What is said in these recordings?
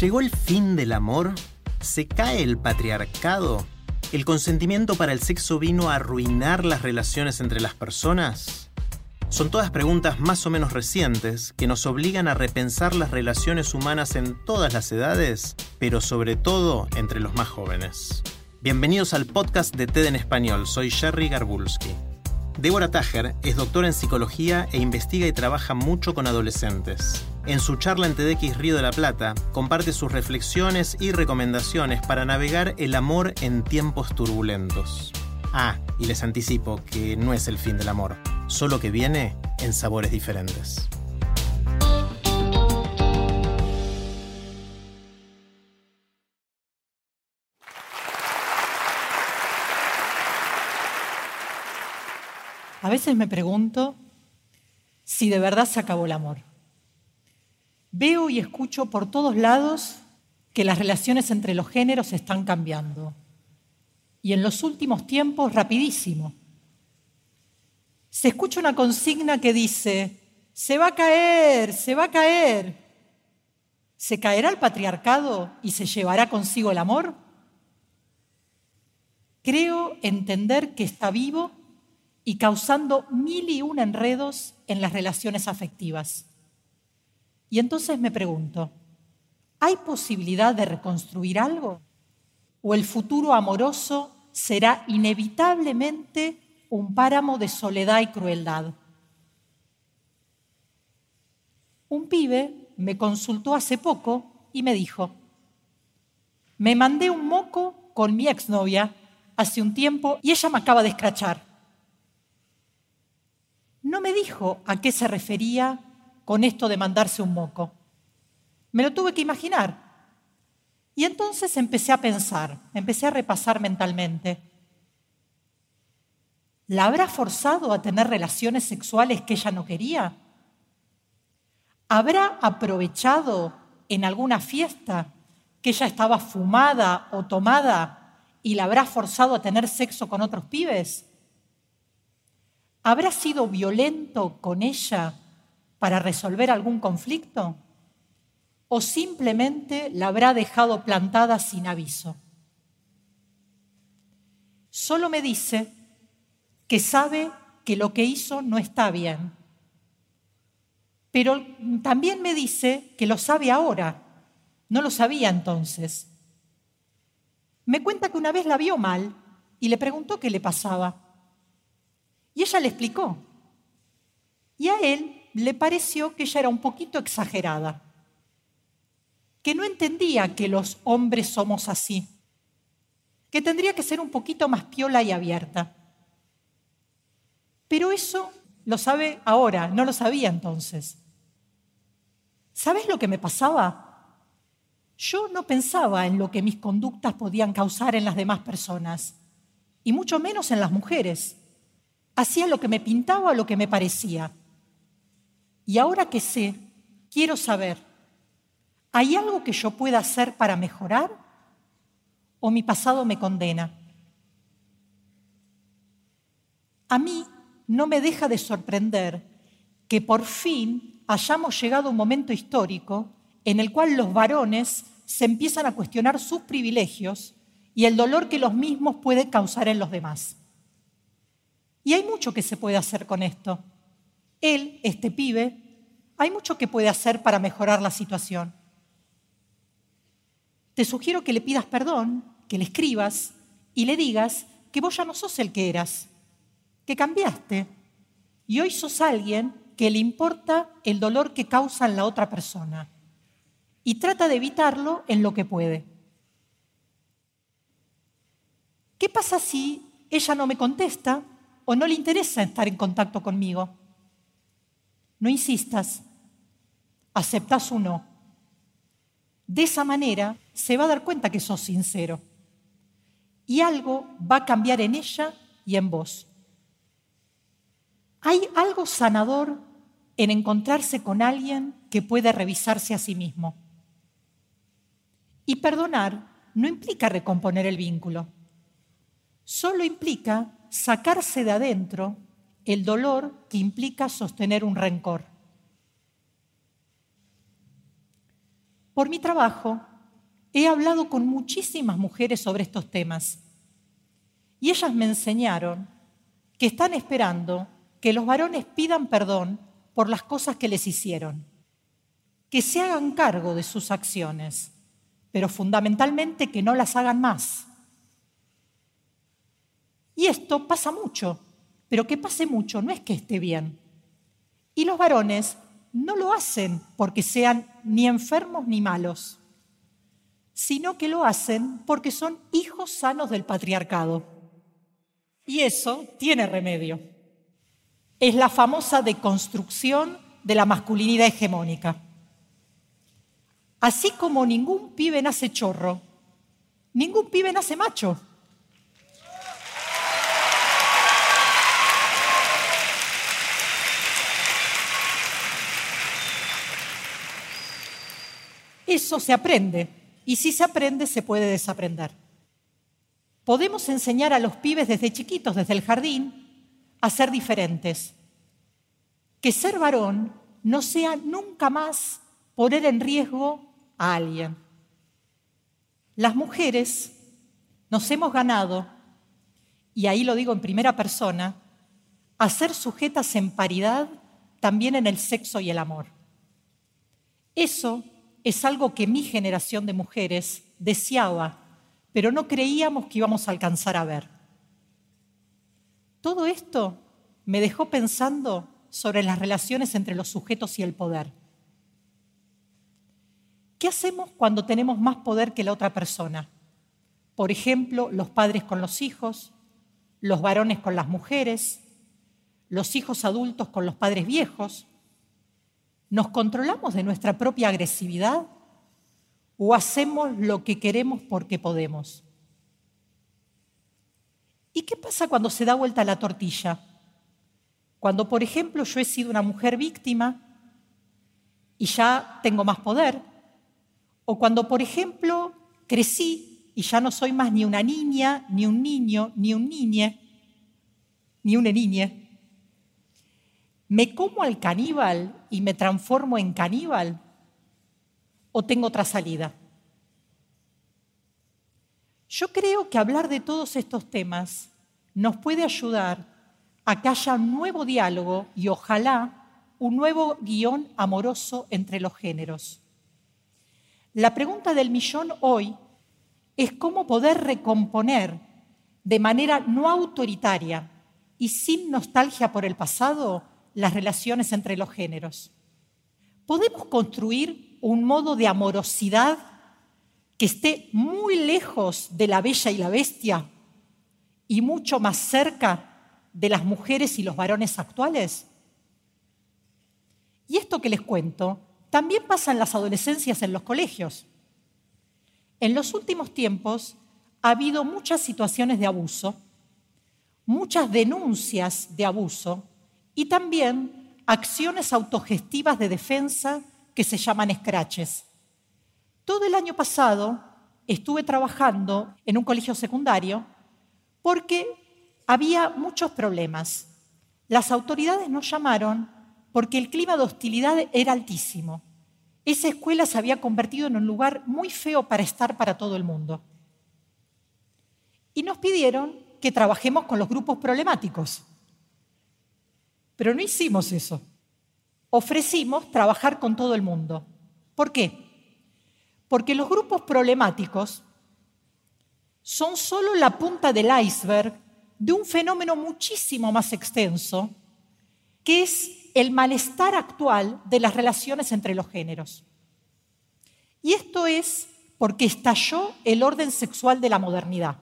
¿Llegó el fin del amor? ¿Se cae el patriarcado? ¿El consentimiento para el sexo vino a arruinar las relaciones entre las personas? Son todas preguntas más o menos recientes que nos obligan a repensar las relaciones humanas en todas las edades, pero sobre todo entre los más jóvenes. Bienvenidos al podcast de TED en Español, soy Jerry Garbulski. Débora Tajer es doctora en psicología e investiga y trabaja mucho con adolescentes. En su charla en TEDx Río de la Plata, comparte sus reflexiones y recomendaciones para navegar el amor en tiempos turbulentos. Ah, y les anticipo que no es el fin del amor, solo que viene en sabores diferentes. A veces me pregunto si de verdad se acabó el amor. Veo y escucho por todos lados que las relaciones entre los géneros están cambiando. Y en los últimos tiempos, rapidísimo. Se escucha una consigna que dice, se va a caer, se va a caer. ¿Se caerá el patriarcado y se llevará consigo el amor? Creo entender que está vivo y causando mil y un enredos en las relaciones afectivas. Y entonces me pregunto, ¿hay posibilidad de reconstruir algo? ¿O el futuro amoroso será inevitablemente un páramo de soledad y crueldad? Un pibe me consultó hace poco y me dijo, me mandé un moco con mi exnovia hace un tiempo y ella me acaba de escrachar. Me dijo a qué se refería con esto de mandarse un moco. Me lo tuve que imaginar. Y entonces empecé a pensar, empecé a repasar mentalmente. ¿La habrá forzado a tener relaciones sexuales que ella no quería? ¿Habrá aprovechado en alguna fiesta que ella estaba fumada o tomada y la habrá forzado a tener sexo con otros pibes? ¿Habrá sido violento con ella para resolver algún conflicto? ¿O simplemente la habrá dejado plantada sin aviso? Solo me dice que sabe que lo que hizo no está bien. Pero también me dice que lo sabe ahora. No lo sabía entonces. Me cuenta que una vez la vio mal y le preguntó qué le pasaba. Y ella le explicó. Y a él le pareció que ella era un poquito exagerada, que no entendía que los hombres somos así, que tendría que ser un poquito más piola y abierta. Pero eso lo sabe ahora, no lo sabía entonces. ¿Sabes lo que me pasaba? Yo no pensaba en lo que mis conductas podían causar en las demás personas, y mucho menos en las mujeres. Hacía lo que me pintaba o lo que me parecía. Y ahora que sé, quiero saber, ¿hay algo que yo pueda hacer para mejorar? ¿O mi pasado me condena? A mí no me deja de sorprender que por fin hayamos llegado a un momento histórico en el cual los varones se empiezan a cuestionar sus privilegios y el dolor que los mismos pueden causar en los demás. Y hay mucho que se puede hacer con esto. Él, este pibe, hay mucho que puede hacer para mejorar la situación. Te sugiero que le pidas perdón, que le escribas y le digas que vos ya no sos el que eras, que cambiaste y hoy sos alguien que le importa el dolor que causa en la otra persona y trata de evitarlo en lo que puede. ¿Qué pasa si ella no me contesta o no le interesa estar en contacto conmigo? No insistas, aceptas o no. De esa manera se va a dar cuenta que sos sincero y algo va a cambiar en ella y en vos. Hay algo sanador en encontrarse con alguien que puede revisarse a sí mismo. Y perdonar no implica recomponer el vínculo, solo implica sacarse de adentro el dolor que implica sostener un rencor. Por mi trabajo, he hablado con muchísimas mujeres sobre estos temas y ellas me enseñaron que están esperando que los varones pidan perdón por las cosas que les hicieron, que se hagan cargo de sus acciones, pero fundamentalmente que no las hagan más. Y esto pasa mucho, pero que pase mucho no es que esté bien. Y los varones no lo hacen porque sean ni enfermos ni malos, sino que lo hacen porque son hijos sanos del patriarcado. Y eso tiene remedio. Es la famosa deconstrucción de la masculinidad hegemónica. Así como ningún pibe nace chorro, ningún pibe nace macho. Eso se aprende y si se aprende se puede desaprender. Podemos enseñar a los pibes desde chiquitos, desde el jardín, a ser diferentes. Que ser varón no sea nunca más poner en riesgo a alguien. Las mujeres nos hemos ganado, y ahí lo digo en primera persona, a ser sujetas en paridad también en el sexo y el amor. Eso es algo que mi generación de mujeres deseaba, pero no creíamos que íbamos a alcanzar a ver. Todo esto me dejó pensando sobre las relaciones entre los sujetos y el poder. ¿Qué hacemos cuando tenemos más poder que la otra persona? Por ejemplo, los padres con los hijos, los varones con las mujeres, los hijos adultos con los padres viejos, ¿Nos controlamos de nuestra propia agresividad o hacemos lo que queremos porque podemos? ¿Y qué pasa cuando se da vuelta la tortilla? Cuando, por ejemplo, yo he sido una mujer víctima y ya tengo más poder. O cuando, por ejemplo, crecí y ya no soy más ni una niña, ni un niño, ni un niñe, ni una niña. ¿Me como al caníbal y me transformo en caníbal? ¿O tengo otra salida? Yo creo que hablar de todos estos temas nos puede ayudar a que haya un nuevo diálogo y ojalá un nuevo guion amoroso entre los géneros. La pregunta del millón hoy es cómo poder recomponer de manera no autoritaria y sin nostalgia por el pasado las relaciones entre los géneros. ¿Podemos construir un modo de amorosidad que esté muy lejos de la bella y la bestia y mucho más cerca de las mujeres y los varones actuales? Y esto que les cuento también pasa en las adolescencias en los colegios. En los últimos tiempos ha habido muchas situaciones de abuso, muchas denuncias de abuso y también acciones autogestivas de defensa que se llaman scratches. Todo el año pasado estuve trabajando en un colegio secundario porque había muchos problemas. Las autoridades nos llamaron porque el clima de hostilidad era altísimo. Esa escuela se había convertido en un lugar muy feo para estar para todo el mundo. Y nos pidieron que trabajemos con los grupos problemáticos. Pero no hicimos eso. Ofrecimos trabajar con todo el mundo. ¿Por qué? Porque los grupos problemáticos son solo la punta del iceberg de un fenómeno muchísimo más extenso, que es el malestar actual de las relaciones entre los géneros. Y esto es porque estalló el orden sexual de la modernidad.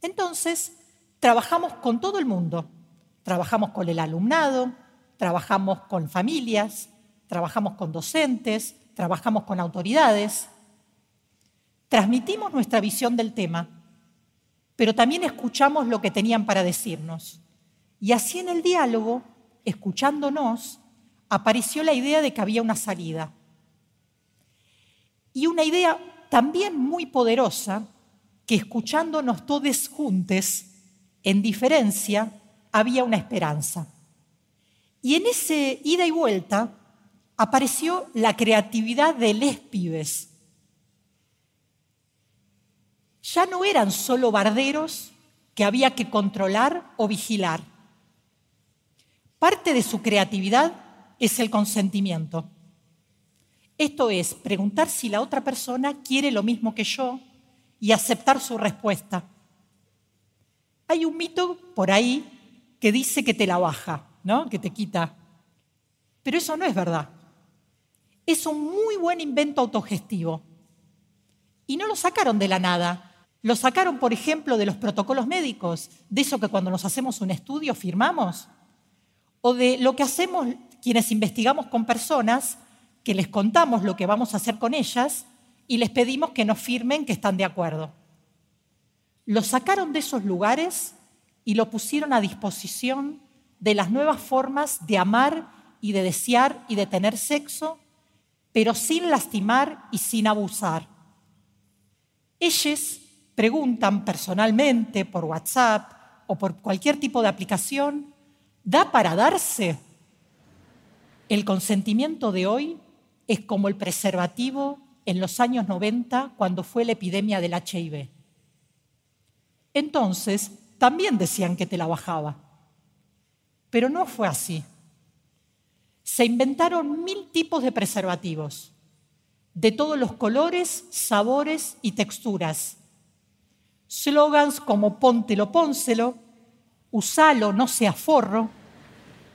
Entonces, trabajamos con todo el mundo, Trabajamos con el alumnado, trabajamos con familias, trabajamos con docentes, trabajamos con autoridades. Transmitimos nuestra visión del tema, pero también escuchamos lo que tenían para decirnos. Y así en el diálogo, escuchándonos, apareció la idea de que había una salida. Y una idea también muy poderosa, que escuchándonos todos juntos, en diferencia, había una esperanza. Y en ese ida y vuelta apareció la creatividad de les pibes. Ya no eran solo barderos que había que controlar o vigilar. Parte de su creatividad es el consentimiento. Esto es preguntar si la otra persona quiere lo mismo que yo y aceptar su respuesta. Hay un mito por ahí que dice que te la baja, ¿no? Que te quita. Pero eso no es verdad. Es un muy buen invento autogestivo. Y no lo sacaron de la nada. Lo sacaron, por ejemplo, de los protocolos médicos, de eso que cuando nos hacemos un estudio firmamos, o de lo que hacemos quienes investigamos con personas, que les contamos lo que vamos a hacer con ellas y les pedimos que nos firmen que están de acuerdo. Lo sacaron de esos lugares y lo pusieron a disposición de las nuevas formas de amar y de desear y de tener sexo, pero sin lastimar y sin abusar. Ellos preguntan personalmente por WhatsApp o por cualquier tipo de aplicación, ¿da para darse? El consentimiento de hoy es como el preservativo en los años 90 cuando fue la epidemia del HIV. Entonces, también decían que te la bajaba. Pero no fue así. Se inventaron mil tipos de preservativos, de todos los colores, sabores y texturas. Slogans como póntelo, pónselo, usalo, no sea forro,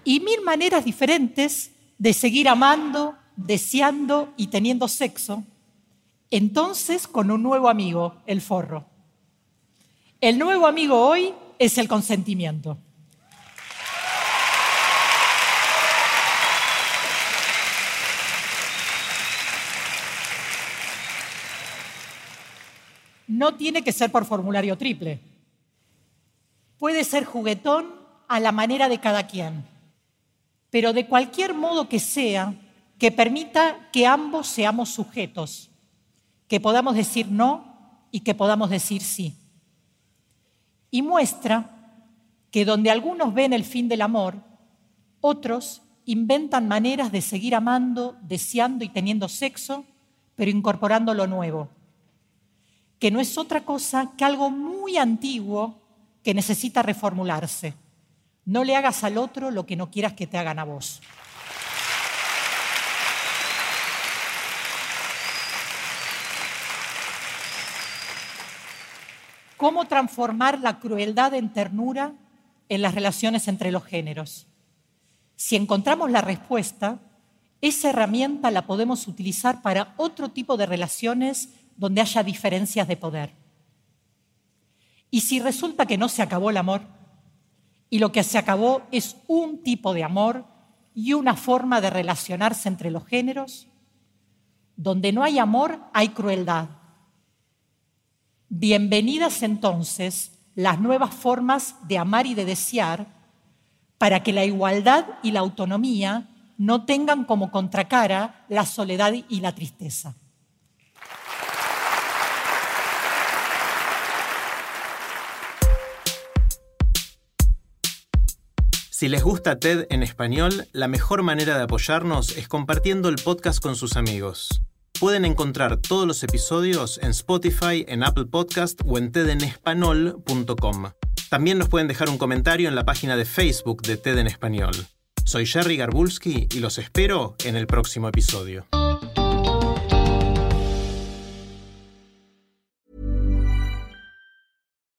y mil maneras diferentes de seguir amando, deseando y teniendo sexo. Entonces, con un nuevo amigo, el forro. El nuevo amigo hoy es el consentimiento. No tiene que ser por formulario triple. Puede ser juguetón a la manera de cada quien, pero de cualquier modo que sea, que permita que ambos seamos sujetos, que podamos decir no y que podamos decir sí y muestra que donde algunos ven el fin del amor, otros inventan maneras de seguir amando, deseando y teniendo sexo, pero incorporando lo nuevo, que no es otra cosa que algo muy antiguo que necesita reformularse. No le hagas al otro lo que no quieras que te hagan a vos. Cómo transformar la crueldad en ternura en las relaciones entre los géneros. Si encontramos la respuesta, esa herramienta la podemos utilizar para otro tipo de relaciones donde haya diferencias de poder. Y si resulta que no se acabó el amor, y lo que se acabó es un tipo de amor y una forma de relacionarse entre los géneros, donde no hay amor hay crueldad Bienvenidas entonces las nuevas formas de amar y de desear para que la igualdad y la autonomía no tengan como contracara la soledad y la tristeza. Si les gusta TED en español, la mejor manera de apoyarnos es compartiendo el podcast con sus amigos. Pueden encontrar todos los episodios en Spotify, en Apple Podcast o en tedenespanol.com. También nos pueden dejar un comentario en la página de Facebook de TED en Español. Soy Jerry Garbulski y los espero en el próximo episodio.